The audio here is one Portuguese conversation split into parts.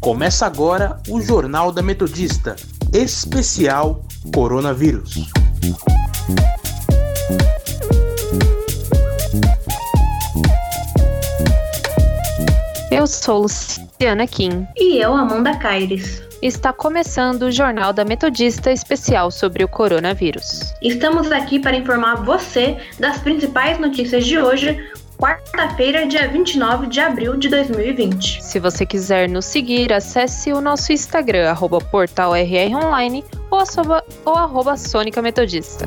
Começa agora o Jornal da Metodista, especial Coronavírus. Eu sou Luciana Kim. E eu, Amanda Caires. Está começando o Jornal da Metodista especial sobre o coronavírus. Estamos aqui para informar você das principais notícias de hoje, quarta-feira, dia 29 de abril de 2020. Se você quiser nos seguir, acesse o nosso Instagram, arroba portalrronline ou, ou arroba Sônica Metodista.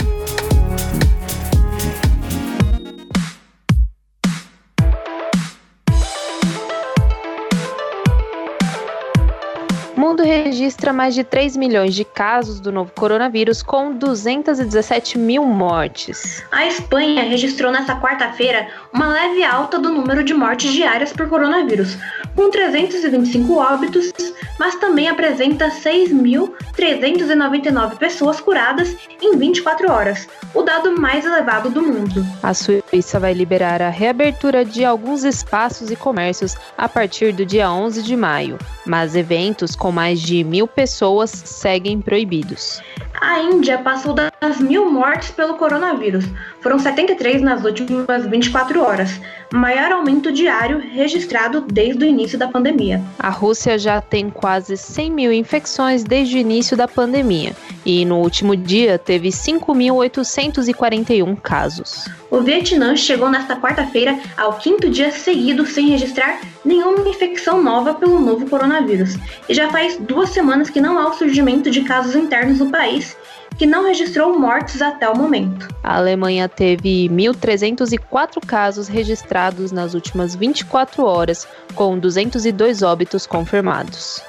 Registra mais de 3 milhões de casos do novo coronavírus, com 217 mil mortes. A Espanha registrou nesta quarta-feira uma leve alta do número de mortes diárias por coronavírus, com 325 óbitos, mas também apresenta 6.399 pessoas curadas em 24 horas, o dado mais elevado do mundo. A Suíça vai liberar a reabertura de alguns espaços e comércios a partir do dia 11 de maio, mas eventos com mais de mil pessoas seguem proibidos. A Índia passou das mil mortes pelo coronavírus. Foram 73 nas últimas 24 horas, maior aumento diário registrado desde o início da pandemia. A Rússia já tem quase 100 mil infecções desde o início da pandemia e no último dia teve 5.841 casos. O Vietnã chegou nesta quarta-feira ao quinto dia seguido sem registrar nenhuma infecção nova pelo novo coronavírus. E já faz duas semanas que não há o surgimento de casos internos no país que não registrou mortes até o momento. A Alemanha teve 1.304 casos registrados nas últimas 24 horas, com 202 óbitos confirmados.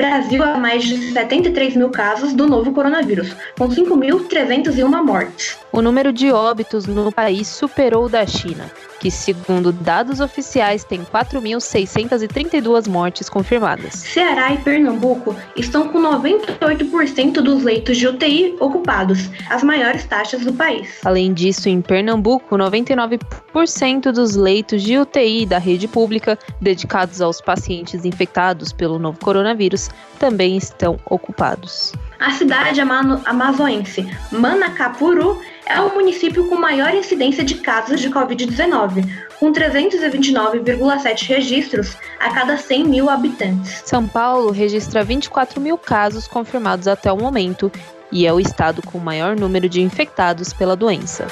Brasil há mais de 73 mil casos do novo coronavírus, com 5.301 mortes. O número de óbitos no país superou o da China, que, segundo dados oficiais, tem 4.632 mortes confirmadas. Ceará e Pernambuco estão com 98% dos leitos de UTI ocupados, as maiores taxas do país. Além disso, em Pernambuco, 99% dos leitos de UTI da rede pública dedicados aos pacientes infectados pelo novo coronavírus também estão ocupados. A cidade amazonense Manacapuru é o município com maior incidência de casos de Covid-19, com 329,7 registros a cada 100 mil habitantes. São Paulo registra 24 mil casos confirmados até o momento e é o estado com maior número de infectados pela doença.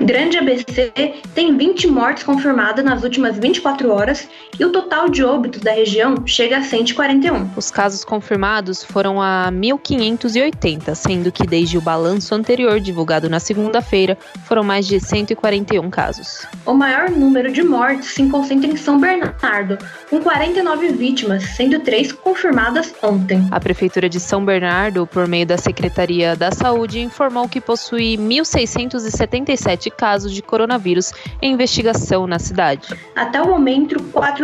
Grande ABC tem 20 mortes confirmadas nas últimas 24 horas e o total de óbitos da região chega a 141. Os casos confirmados foram a 1.580, sendo que desde o balanço anterior, divulgado na segunda-feira, foram mais de 141 casos. O maior número de mortes se concentra em São Bernardo, com 49 vítimas, sendo três confirmadas ontem. A Prefeitura de São Bernardo, por meio da Secretaria da Saúde, informou que possui 1.677 casos de coronavírus em investigação na cidade. Até o momento,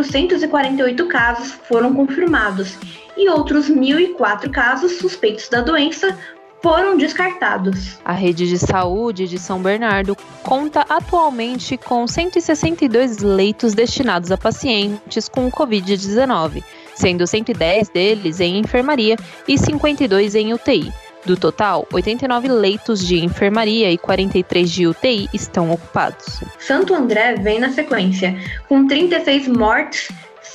448 casos foram confirmados e outros 1.004 casos suspeitos da doença foram descartados. A rede de saúde de São Bernardo conta atualmente com 162 leitos destinados a pacientes com Covid-19, sendo 110 deles em enfermaria e 52 em UTI. Do total, 89 leitos de enfermaria e 43 de UTI estão ocupados. Santo André vem na sequência, com 36 mortes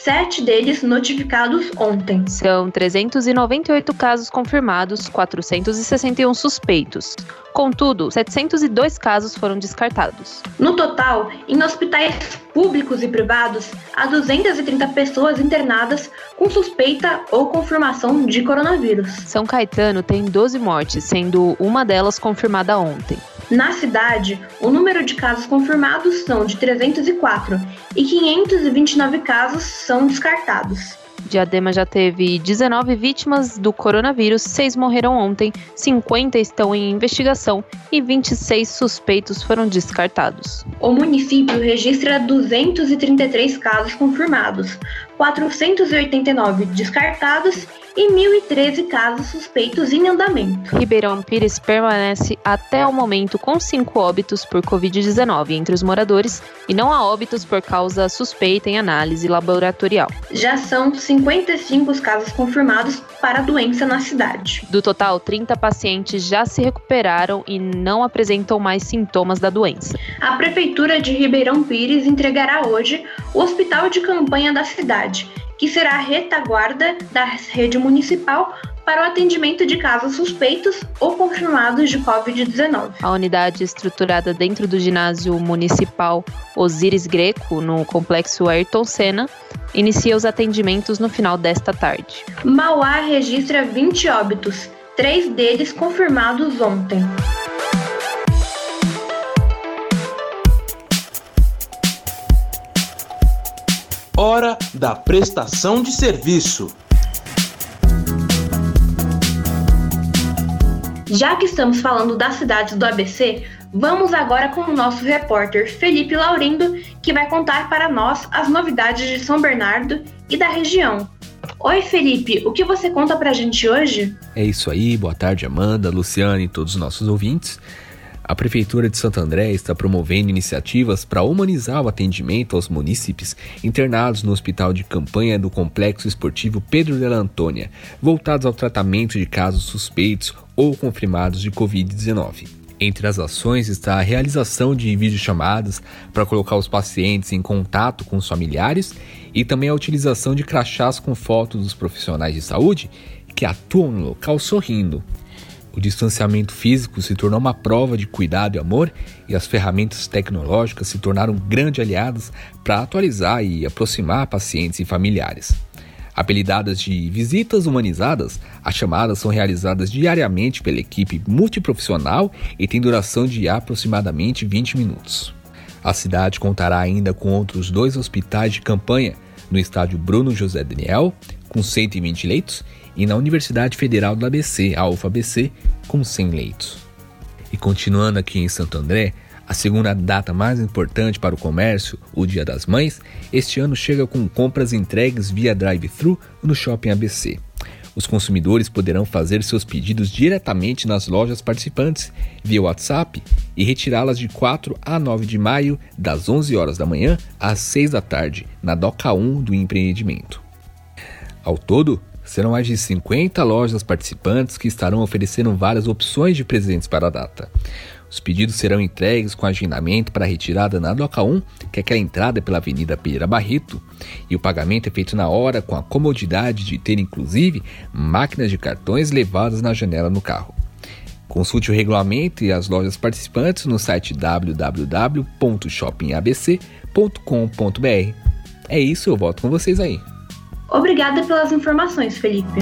sete deles notificados ontem. São 398 casos confirmados, 461 suspeitos. Contudo, 702 casos foram descartados. No total, em hospitais públicos e privados, há 230 pessoas internadas com suspeita ou confirmação de coronavírus. São Caetano tem 12 mortes, sendo uma delas confirmada ontem. Na cidade, o número de casos confirmados são de 304 e 529 casos são descartados. Diadema já teve 19 vítimas do coronavírus, 6 morreram ontem, 50 estão em investigação e 26 suspeitos foram descartados. O município registra 233 casos confirmados, 489 descartados e 1.013 casos suspeitos em andamento. Ribeirão Pires permanece até o momento com cinco óbitos por Covid-19 entre os moradores e não há óbitos por causa suspeita em análise laboratorial. Já são 55 os casos confirmados para a doença na cidade. Do total, 30 pacientes já se recuperaram e não apresentam mais sintomas da doença. A Prefeitura de Ribeirão Pires entregará hoje o hospital de campanha da cidade que será a retaguarda da rede municipal para o atendimento de casos suspeitos ou confirmados de Covid-19. A unidade estruturada dentro do ginásio municipal Osíris Greco, no complexo Ayrton Senna, inicia os atendimentos no final desta tarde. Mauá registra 20 óbitos, três deles confirmados ontem. Hora da prestação de serviço. Já que estamos falando das cidades do ABC, vamos agora com o nosso repórter Felipe Laurindo, que vai contar para nós as novidades de São Bernardo e da região. Oi, Felipe, o que você conta pra gente hoje? É isso aí, boa tarde, Amanda, Luciane e todos os nossos ouvintes. A Prefeitura de Santo André está promovendo iniciativas para humanizar o atendimento aos munícipes internados no hospital de campanha do Complexo Esportivo Pedro de Antônia, voltados ao tratamento de casos suspeitos ou confirmados de Covid-19. Entre as ações está a realização de videochamadas para colocar os pacientes em contato com os familiares e também a utilização de crachás com fotos dos profissionais de saúde que atuam no local sorrindo, o distanciamento físico se tornou uma prova de cuidado e amor, e as ferramentas tecnológicas se tornaram grandes aliadas para atualizar e aproximar pacientes e familiares. Apelidadas de visitas humanizadas, as chamadas são realizadas diariamente pela equipe multiprofissional e têm duração de aproximadamente 20 minutos. A cidade contará ainda com outros dois hospitais de campanha no estádio Bruno José Daniel, com 120 leitos, e na Universidade Federal do ABC, a UFABC, com 100 leitos. E continuando aqui em Santo André, a segunda data mais importante para o comércio, o Dia das Mães, este ano chega com compras entregues via drive-thru no Shopping ABC. Os consumidores poderão fazer seus pedidos diretamente nas lojas participantes via WhatsApp e retirá-las de 4 a 9 de maio, das 11 horas da manhã às 6 da tarde, na Doca 1 do empreendimento. Ao todo, Serão mais de 50 lojas participantes que estarão oferecendo várias opções de presentes para a data. Os pedidos serão entregues com agendamento para retirada na Doca 1, que é aquela entrada pela Avenida Pereira Barreto, e o pagamento é feito na hora com a comodidade de ter inclusive máquinas de cartões levadas na janela no carro. Consulte o regulamento e as lojas participantes no site www.shoppingabc.com.br. É isso, eu volto com vocês aí. Obrigada pelas informações, Felipe.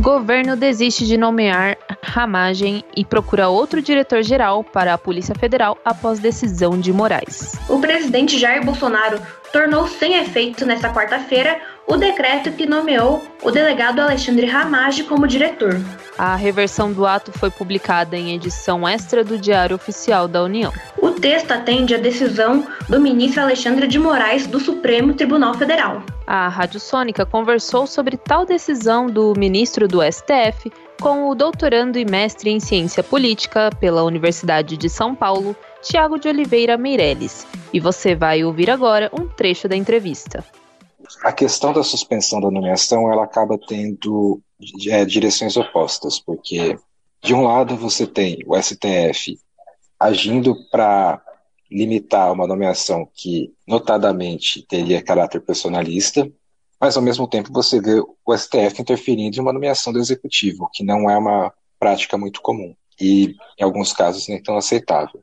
Governo desiste de nomear Ramagem e procura outro diretor-geral para a Polícia Federal após decisão de Moraes. O presidente Jair Bolsonaro tornou sem efeito nesta quarta-feira o decreto que nomeou o delegado Alexandre Ramage como diretor. A reversão do ato foi publicada em edição extra do Diário Oficial da União. O texto atende à decisão do ministro Alexandre de Moraes do Supremo Tribunal Federal. A Rádio Sônica conversou sobre tal decisão do ministro do STF com o doutorando e mestre em ciência política pela Universidade de São Paulo, Tiago de Oliveira Meirelles. E você vai ouvir agora um trecho da entrevista a questão da suspensão da nomeação ela acaba tendo é, direções opostas, porque de um lado você tem o STF agindo para limitar uma nomeação que notadamente teria caráter personalista, mas ao mesmo tempo você vê o STF interferindo em uma nomeação do executivo, que não é uma prática muito comum e em alguns casos nem tão aceitável.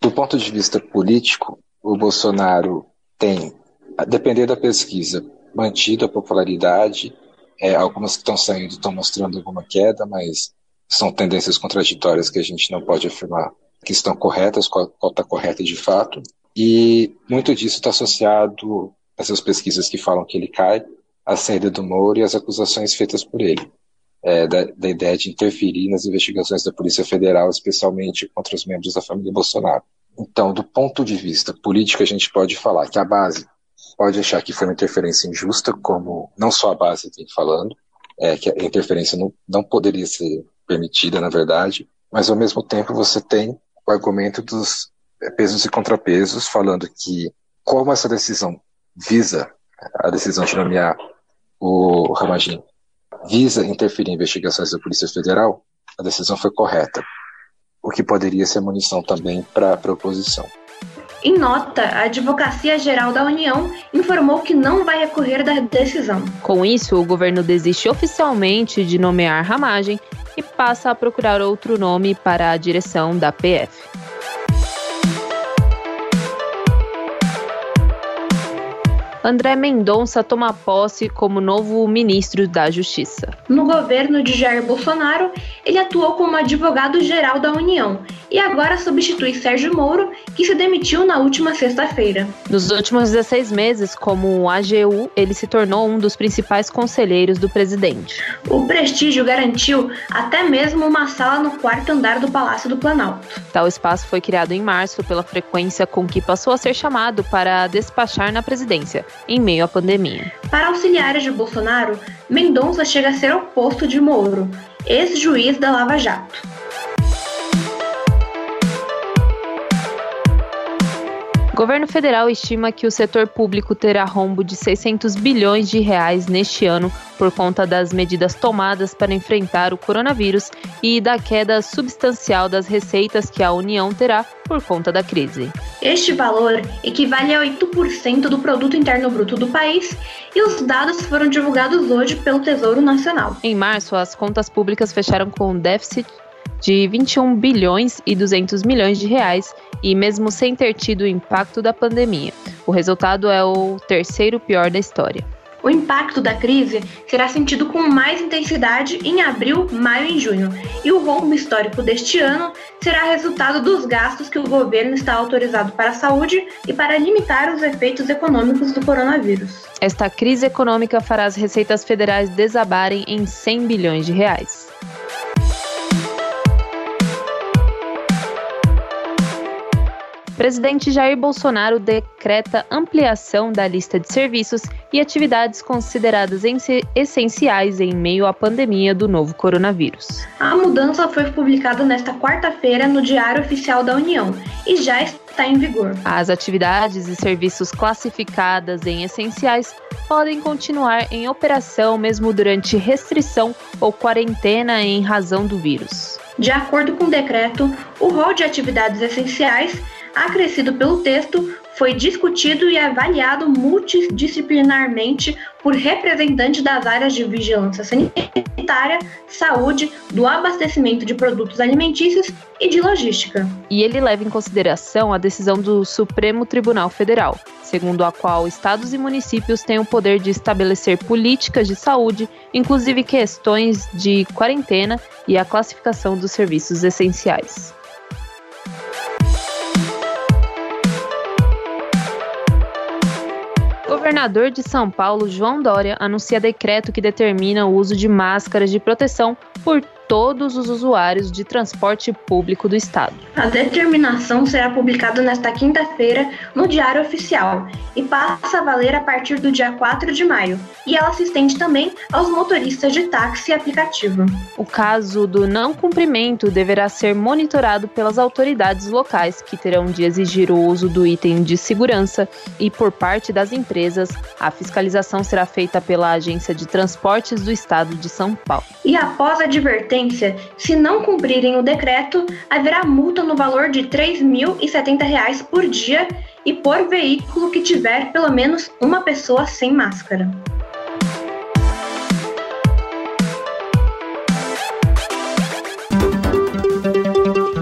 Do ponto de vista político, o Bolsonaro tem a depender da pesquisa, mantido a popularidade. É, algumas que estão saindo estão mostrando alguma queda, mas são tendências contraditórias que a gente não pode afirmar que estão corretas, qual está correta de fato. E muito disso está associado a essas pesquisas que falam que ele cai, a saída do Moro e as acusações feitas por ele. É, da, da, ideia de interferir nas investigações da Polícia Federal, especialmente contra os membros da família Bolsonaro. Então, do ponto de vista político, a gente pode falar que a base pode achar que foi uma interferência injusta, como não só a base tem falando, é, que a interferência não, não poderia ser permitida, na verdade, mas ao mesmo tempo você tem o argumento dos é, pesos e contrapesos, falando que como essa decisão visa, a decisão de nomear o Ramagin, visa interferir em investigações da Polícia Federal, a decisão foi correta, o que poderia ser munição também para a oposição. Em nota, a Advocacia Geral da União informou que não vai recorrer da decisão. Com isso, o governo desiste oficialmente de nomear Ramagem e passa a procurar outro nome para a direção da PF. André Mendonça toma posse como novo ministro da Justiça. No governo de Jair Bolsonaro, ele atuou como advogado-geral da União e agora substitui Sérgio Moro, que se demitiu na última sexta-feira. Nos últimos 16 meses, como AGU, ele se tornou um dos principais conselheiros do presidente. O prestígio garantiu até mesmo uma sala no quarto andar do Palácio do Planalto. Tal espaço foi criado em março pela frequência com que passou a ser chamado para despachar na presidência em meio à pandemia. Para auxiliares de Bolsonaro, Mendonça chega a ser oposto de Moro, ex-juiz da Lava Jato. Governo federal estima que o setor público terá rombo de 600 bilhões de reais neste ano por conta das medidas tomadas para enfrentar o coronavírus e da queda substancial das receitas que a União terá por conta da crise. Este valor equivale a 8% do produto interno bruto do país e os dados foram divulgados hoje pelo Tesouro Nacional. Em março, as contas públicas fecharam com um déficit de 21 bilhões e 200 milhões de reais e mesmo sem ter tido o impacto da pandemia. O resultado é o terceiro pior da história. O impacto da crise será sentido com mais intensidade em abril, maio e junho, e o rombo histórico deste ano será resultado dos gastos que o governo está autorizado para a saúde e para limitar os efeitos econômicos do coronavírus. Esta crise econômica fará as receitas federais desabarem em 100 bilhões de reais. Presidente Jair Bolsonaro decreta ampliação da lista de serviços e atividades consideradas essenciais em meio à pandemia do novo coronavírus. A mudança foi publicada nesta quarta-feira no Diário Oficial da União e já está em vigor. As atividades e serviços classificadas em essenciais podem continuar em operação mesmo durante restrição ou quarentena em razão do vírus. De acordo com o decreto, o rol de atividades essenciais acrescido pelo texto, foi discutido e avaliado multidisciplinarmente por representantes das áreas de vigilância sanitária, saúde, do abastecimento de produtos alimentícios e de logística. E ele leva em consideração a decisão do Supremo Tribunal Federal, segundo a qual estados e municípios têm o poder de estabelecer políticas de saúde, inclusive questões de quarentena e a classificação dos serviços essenciais. Governador de São Paulo, João Dória, anuncia decreto que determina o uso de máscaras de proteção por todos os usuários de transporte público do estado. A determinação será publicada nesta quinta-feira no Diário Oficial e passa a valer a partir do dia 4 de maio, e ela se estende também aos motoristas de táxi e aplicativo. O caso do não cumprimento deverá ser monitorado pelas autoridades locais, que terão de exigir o uso do item de segurança, e por parte das empresas, a fiscalização será feita pela Agência de Transportes do Estado de São Paulo. E após a advertência se não cumprirem o decreto, haverá multa no valor de R$ 3.070 por dia e por veículo que tiver pelo menos uma pessoa sem máscara.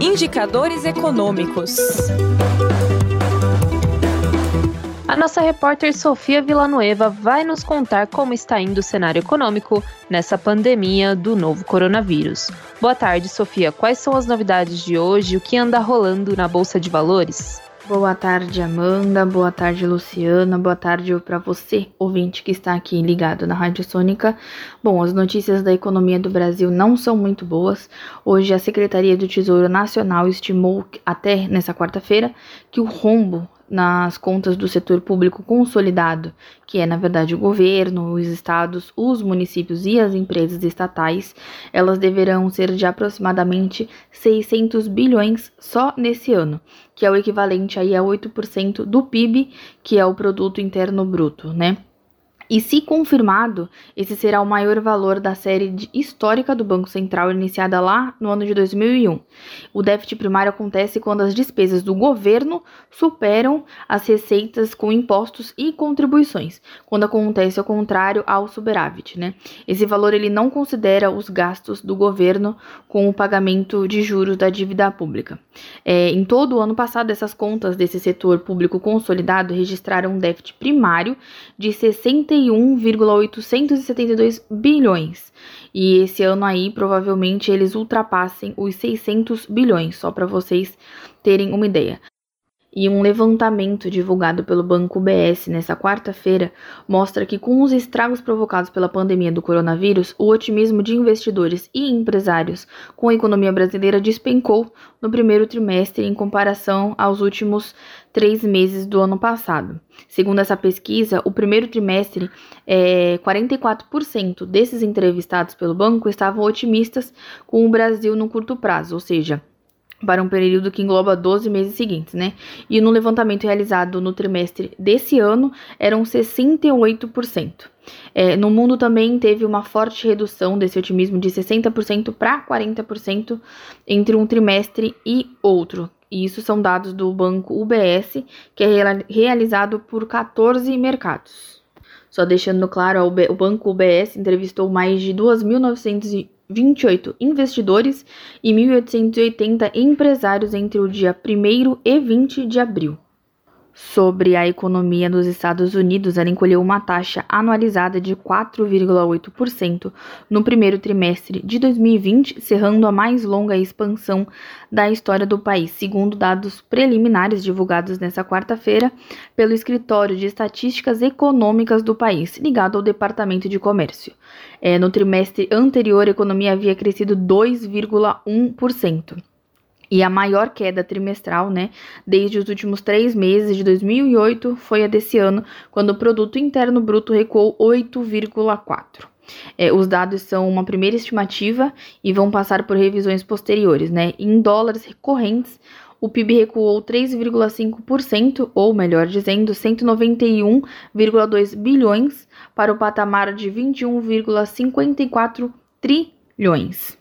Indicadores econômicos. Nossa repórter Sofia Villanueva vai nos contar como está indo o cenário econômico nessa pandemia do novo coronavírus. Boa tarde, Sofia. Quais são as novidades de hoje? O que anda rolando na Bolsa de Valores? Boa tarde, Amanda. Boa tarde, Luciana. Boa tarde para você, ouvinte que está aqui ligado na Rádio Sônica. Bom, as notícias da economia do Brasil não são muito boas. Hoje, a Secretaria do Tesouro Nacional estimou até nessa quarta-feira que o rombo nas contas do setor público consolidado, que é na verdade o governo, os estados, os municípios e as empresas estatais, elas deverão ser de aproximadamente 600 bilhões só nesse ano, que é o equivalente aí a 8% do PIB, que é o produto interno bruto, né? E se confirmado, esse será o maior valor da série histórica do Banco Central iniciada lá no ano de 2001. O déficit primário acontece quando as despesas do governo superam as receitas com impostos e contribuições, quando acontece ao contrário ao superávit, né? Esse valor ele não considera os gastos do governo com o pagamento de juros da dívida pública. É, em todo o ano passado, essas contas desse setor público consolidado registraram um déficit primário de 60 51,872 bilhões. E esse ano aí, provavelmente, eles ultrapassem os 600 bilhões, só para vocês terem uma ideia. E um levantamento divulgado pelo Banco BS nesta quarta-feira mostra que, com os estragos provocados pela pandemia do coronavírus, o otimismo de investidores e empresários com a economia brasileira despencou no primeiro trimestre em comparação aos últimos três meses do ano passado. Segundo essa pesquisa, o primeiro trimestre, é, 44% desses entrevistados pelo banco estavam otimistas com o Brasil no curto prazo, ou seja, para um período que engloba 12 meses seguintes, né? E no levantamento realizado no trimestre desse ano, eram 68%. É, no mundo também teve uma forte redução desse otimismo de 60% para 40% entre um trimestre e outro. E isso são dados do banco UBS, que é realizado por 14 mercados. Só deixando claro, o banco UBS entrevistou mais de 2.900 28 investidores e 1.880 empresários entre o dia 1 e 20 de abril sobre a economia dos Estados Unidos, ela encolheu uma taxa anualizada de 4,8% no primeiro trimestre de 2020, cerrando a mais longa expansão da história do país, segundo dados preliminares divulgados nesta quarta-feira pelo Escritório de Estatísticas Econômicas do país, ligado ao Departamento de Comércio. É, no trimestre anterior, a economia havia crescido 2,1% e a maior queda trimestral, né, desde os últimos três meses de 2008 foi a desse ano, quando o produto interno bruto recuou 8,4. É, os dados são uma primeira estimativa e vão passar por revisões posteriores, né? Em dólares recorrentes, o PIB recuou 3,5%, ou melhor dizendo, 191,2 bilhões, para o patamar de 21,54 trilhões.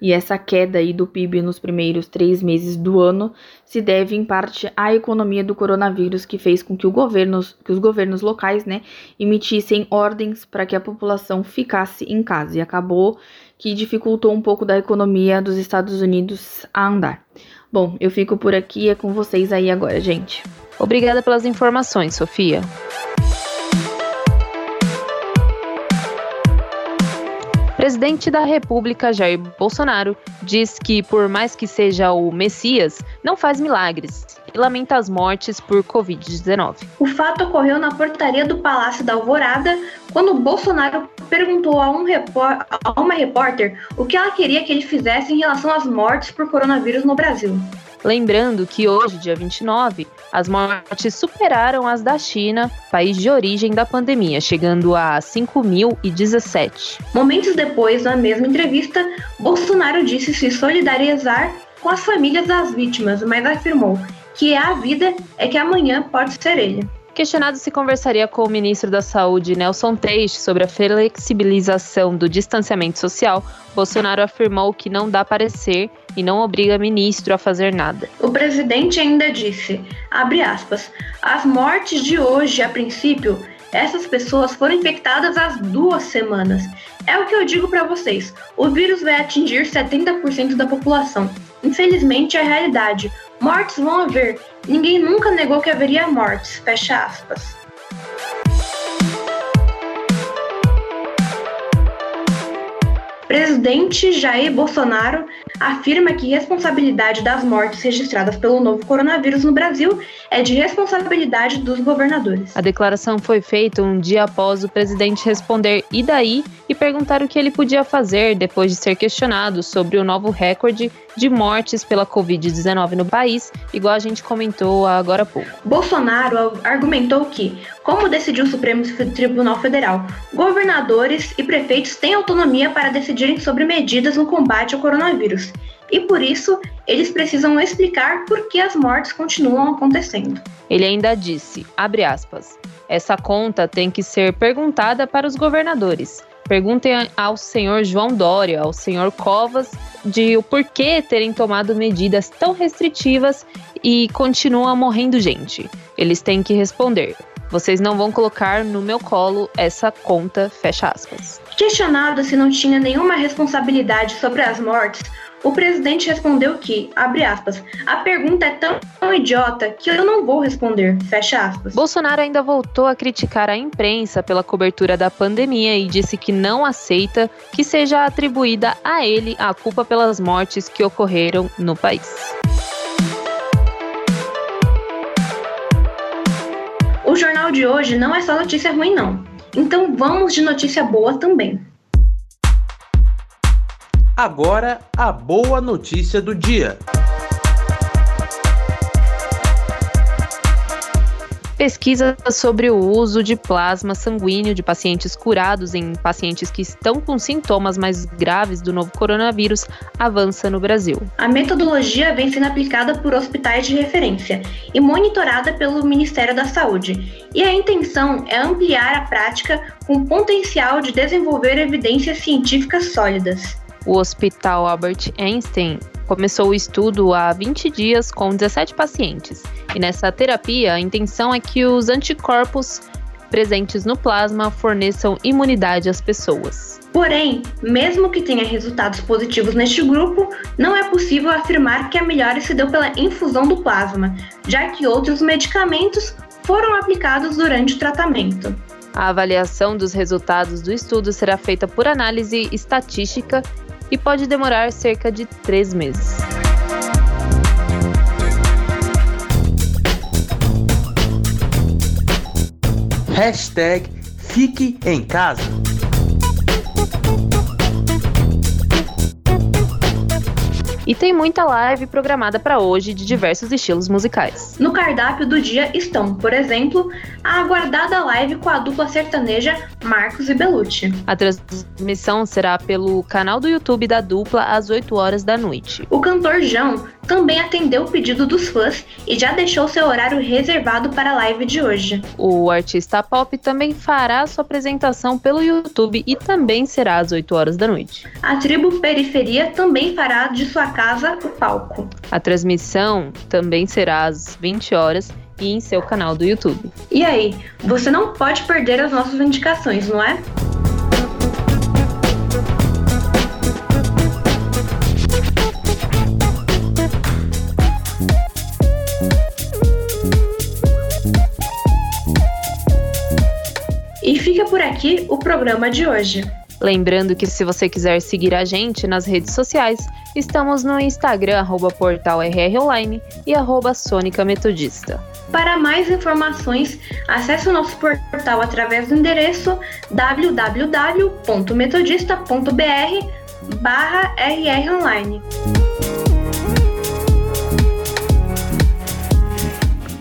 E essa queda aí do PIB nos primeiros três meses do ano se deve em parte à economia do coronavírus, que fez com que, governos, que os governos locais né, emitissem ordens para que a população ficasse em casa. E acabou que dificultou um pouco da economia dos Estados Unidos a andar. Bom, eu fico por aqui, é com vocês aí agora, gente. Obrigada pelas informações, Sofia. Presidente da República, Jair Bolsonaro, diz que, por mais que seja o Messias, não faz milagres e lamenta as mortes por Covid-19. O fato ocorreu na portaria do Palácio da Alvorada, quando Bolsonaro perguntou a, um a uma repórter o que ela queria que ele fizesse em relação às mortes por coronavírus no Brasil. Lembrando que hoje, dia 29, as mortes superaram as da China, país de origem da pandemia, chegando a 5.017. Momentos depois, na mesma entrevista, Bolsonaro disse se solidarizar com as famílias das vítimas, mas afirmou que a vida é que amanhã pode ser ele. Questionado se conversaria com o ministro da Saúde, Nelson Teixe, sobre a flexibilização do distanciamento social, Bolsonaro afirmou que não dá parecer e não obriga ministro a fazer nada. O presidente ainda disse, abre aspas, as mortes de hoje, a princípio, essas pessoas foram infectadas há duas semanas. É o que eu digo para vocês: o vírus vai atingir 70% da população. Infelizmente é a realidade. Mortes vão haver. Ninguém nunca negou que haveria mortes. Fecha aspas. Presidente Jair Bolsonaro afirma que responsabilidade das mortes registradas pelo novo coronavírus no Brasil é de responsabilidade dos governadores. A declaração foi feita um dia após o presidente responder e daí e perguntar o que ele podia fazer depois de ser questionado sobre o novo recorde de mortes pela Covid-19 no país, igual a gente comentou agora há pouco. Bolsonaro argumentou que, como decidiu o Supremo Tribunal Federal, governadores e prefeitos têm autonomia para decidirem sobre medidas no combate ao coronavírus. E por isso, eles precisam explicar por que as mortes continuam acontecendo. Ele ainda disse, aspas, essa conta tem que ser perguntada para os governadores. Perguntem ao senhor João Dória, ao senhor Covas, de o porquê terem tomado medidas tão restritivas e continua morrendo gente. Eles têm que responder. Vocês não vão colocar no meu colo essa conta, fecha aspas. Questionado se não tinha nenhuma responsabilidade sobre as mortes, o presidente respondeu que, abre aspas, a pergunta é tão, tão, idiota que eu não vou responder, fecha aspas. Bolsonaro ainda voltou a criticar a imprensa pela cobertura da pandemia e disse que não aceita que seja atribuída a ele a culpa pelas mortes que ocorreram no país. O jornal de hoje não é só notícia ruim, não. Então vamos de notícia boa também. Agora, a boa notícia do dia. Pesquisa sobre o uso de plasma sanguíneo de pacientes curados em pacientes que estão com sintomas mais graves do novo coronavírus avança no Brasil. A metodologia vem sendo aplicada por hospitais de referência e monitorada pelo Ministério da Saúde. E a intenção é ampliar a prática com potencial de desenvolver evidências científicas sólidas o Hospital Albert Einstein começou o estudo há 20 dias com 17 pacientes. E nessa terapia, a intenção é que os anticorpos presentes no plasma forneçam imunidade às pessoas. Porém, mesmo que tenha resultados positivos neste grupo, não é possível afirmar que a melhora se deu pela infusão do plasma, já que outros medicamentos foram aplicados durante o tratamento. A avaliação dos resultados do estudo será feita por análise estatística e pode demorar cerca de três meses. Hashtag Fique em Casa. E tem muita live programada para hoje de diversos estilos musicais. No cardápio do dia estão, por exemplo, a aguardada live com a dupla sertaneja Marcos e Belucci. A transmissão será pelo canal do YouTube da dupla às 8 horas da noite. O cantor João também atendeu o pedido dos fãs e já deixou seu horário reservado para a live de hoje. O artista pop também fará sua apresentação pelo YouTube e também será às 8 horas da noite. A tribo Periferia também fará de sua casa o palco. A transmissão também será às 20 horas e em seu canal do YouTube. E aí, você não pode perder as nossas indicações, não é? Por aqui o programa de hoje. Lembrando que se você quiser seguir a gente nas redes sociais, estamos no Instagram, arroba portal RRonline e arroba Sônica Metodista. Para mais informações, acesse o nosso portal através do endereço www.metodista.br barra rronline.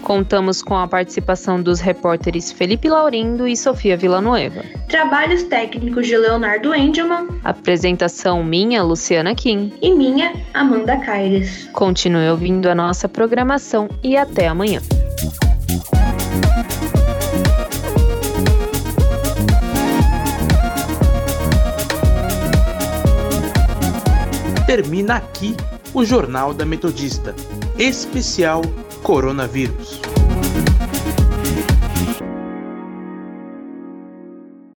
Contamos com a participação dos repórteres Felipe Laurindo e Sofia Villanueva. Trabalhos técnicos de Leonardo Engelman. Apresentação minha, Luciana Kim. E minha, Amanda Caires. Continue ouvindo a nossa programação e até amanhã. Termina aqui o Jornal da Metodista, especial coronavírus.